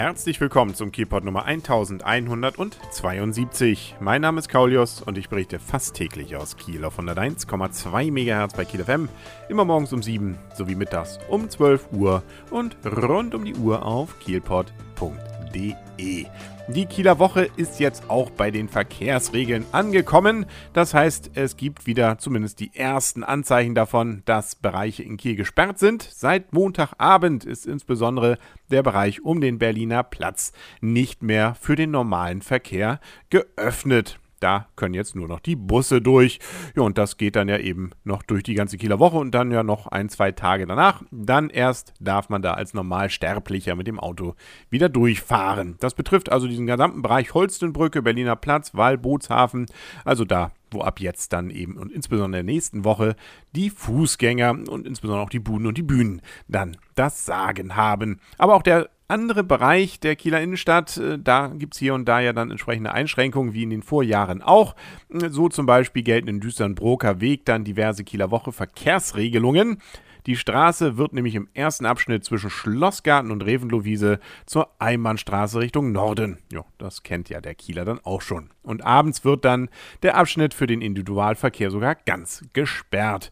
Herzlich willkommen zum Kielpot Nummer 1172. Mein Name ist Kaulius und ich berichte fast täglich aus Kiel auf 101,2 MHz bei Kiel FM, immer morgens um 7 sowie mittags um 12 Uhr und rund um die Uhr auf kielpot.de. Die Kieler Woche ist jetzt auch bei den Verkehrsregeln angekommen. Das heißt, es gibt wieder zumindest die ersten Anzeichen davon, dass Bereiche in Kiel gesperrt sind. Seit Montagabend ist insbesondere der Bereich um den Berliner Platz nicht mehr für den normalen Verkehr geöffnet. Da können jetzt nur noch die Busse durch. Ja, und das geht dann ja eben noch durch die ganze Kieler Woche und dann ja noch ein, zwei Tage danach. Dann erst darf man da als Normalsterblicher mit dem Auto wieder durchfahren. Das betrifft also diesen gesamten Bereich Holstenbrücke, Berliner Platz, Wall, Bootshafen. Also da wo ab jetzt dann eben und insbesondere in der nächsten Woche die Fußgänger und insbesondere auch die Buden und die Bühnen dann das Sagen haben. Aber auch der andere Bereich der Kieler Innenstadt, äh, da gibt es hier und da ja dann entsprechende Einschränkungen, wie in den Vorjahren auch. So zum Beispiel gelten in Düstern-Broker Weg dann diverse Kieler Woche Verkehrsregelungen. Die Straße wird nämlich im ersten Abschnitt zwischen Schlossgarten und Revenlohwiese zur Einbahnstraße Richtung Norden. Ja, das kennt ja der Kieler dann auch schon. Und abends wird dann der Abschnitt für den Individualverkehr sogar ganz gesperrt.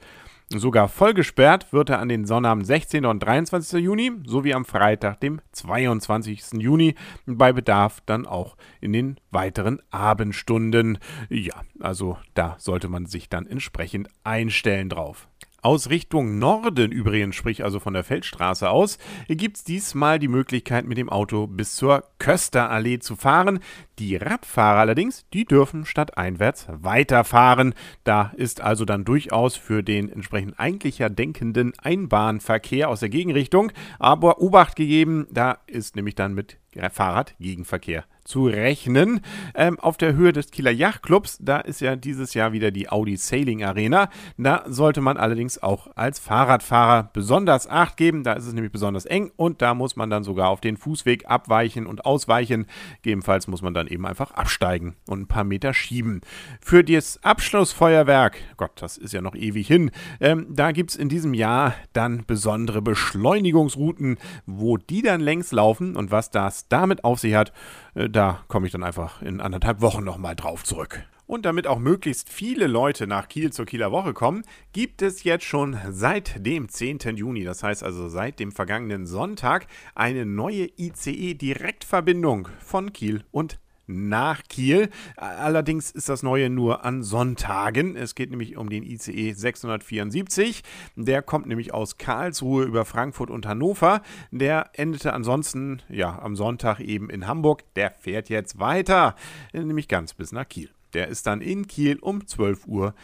Sogar voll gesperrt wird er an den Sonnabend 16. und 23. Juni sowie am Freitag, dem 22. Juni, bei Bedarf dann auch in den weiteren Abendstunden. Ja, also da sollte man sich dann entsprechend einstellen drauf. Aus Richtung Norden übrigens, sprich also von der Feldstraße aus, gibt es diesmal die Möglichkeit, mit dem Auto bis zur Kösterallee zu fahren. Die Radfahrer allerdings, die dürfen statt einwärts weiterfahren. Da ist also dann durchaus für den entsprechend eigentlich ja denkenden Einbahnverkehr aus der Gegenrichtung aber Obacht gegeben, da ist nämlich dann mit Fahrradgegenverkehr zu rechnen. Ähm, auf der Höhe des Kieler Yachtclubs, da ist ja dieses Jahr wieder die Audi Sailing Arena. Da sollte man allerdings auch als Fahrradfahrer besonders Acht geben. Da ist es nämlich besonders eng und da muss man dann sogar auf den Fußweg abweichen und ausweichen. Gegebenenfalls muss man dann eben einfach absteigen und ein paar Meter schieben. Für das Abschlussfeuerwerk, Gott, das ist ja noch ewig hin, ähm, da gibt es in diesem Jahr dann besondere Beschleunigungsrouten, wo die dann längs laufen und was das damit auf sich hat, äh, da komme ich dann einfach in anderthalb Wochen nochmal drauf zurück. Und damit auch möglichst viele Leute nach Kiel zur Kieler Woche kommen, gibt es jetzt schon seit dem 10. Juni, das heißt also seit dem vergangenen Sonntag, eine neue ICE-Direktverbindung von Kiel und nach Kiel. Allerdings ist das Neue nur an Sonntagen. Es geht nämlich um den ICE 674. Der kommt nämlich aus Karlsruhe über Frankfurt und Hannover. Der endete ansonsten ja am Sonntag eben in Hamburg. Der fährt jetzt weiter, nämlich ganz bis nach Kiel. Der ist dann in Kiel um 12.46 Uhr.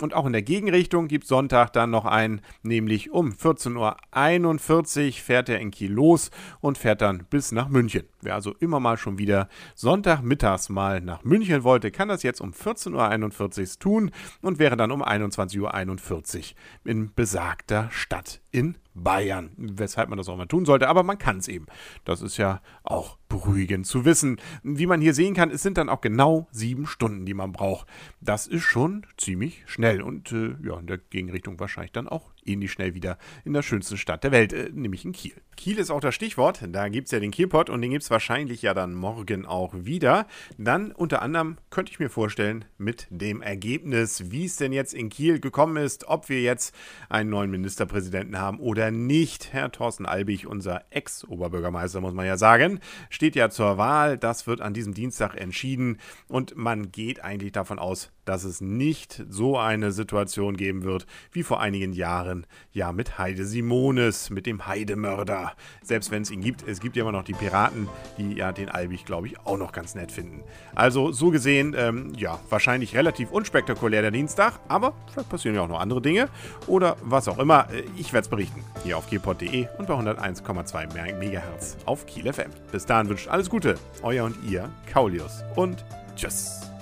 Und auch in der Gegenrichtung gibt Sonntag dann noch einen, nämlich um 14.41 Uhr fährt er in Kiel los und fährt dann bis nach München. Wer also immer mal schon wieder Sonntagmittags mal nach München wollte, kann das jetzt um 14.41 Uhr tun und wäre dann um 21.41 Uhr in besagter Stadt in Bayern. Weshalb man das auch mal tun sollte, aber man kann es eben. Das ist ja auch beruhigend zu wissen. Wie man hier sehen kann, es sind dann auch genau sieben Stunden, die man braucht. Das ist schon ziemlich schnell und äh, ja, in der Gegenrichtung wahrscheinlich dann auch ähnlich schnell wieder in der schönsten Stadt der Welt, äh, nämlich in Kiel. Kiel ist auch das Stichwort. Da gibt es ja den Kielpot und den gibt es wahrscheinlich ja dann morgen auch wieder. Dann unter anderem könnte ich mir vorstellen, mit dem Ergebnis, wie es denn jetzt in Kiel gekommen ist, ob wir jetzt einen neuen Ministerpräsidenten haben oder nicht. Herr Thorsten Albig, unser Ex-Oberbürgermeister, muss man ja sagen, steht ja zur Wahl. Das wird an diesem Dienstag entschieden und man geht eigentlich davon aus, dass es nicht so eine Situation geben wird wie vor einigen Jahren, ja mit Heide Simones, mit dem Heidemörder. Selbst wenn es ihn gibt, es gibt ja immer noch die Piraten, die ja den Albig, glaube ich, auch noch ganz nett finden. Also so gesehen, ähm, ja, wahrscheinlich relativ unspektakulär der Dienstag, aber vielleicht passieren ja auch noch andere Dinge oder was auch immer. Äh, ich werde es berichten, hier auf kielpot.de und bei 101,2 MHz auf Kiel FM. Bis dahin wünscht alles Gute, euer und ihr, Kaulius und tschüss.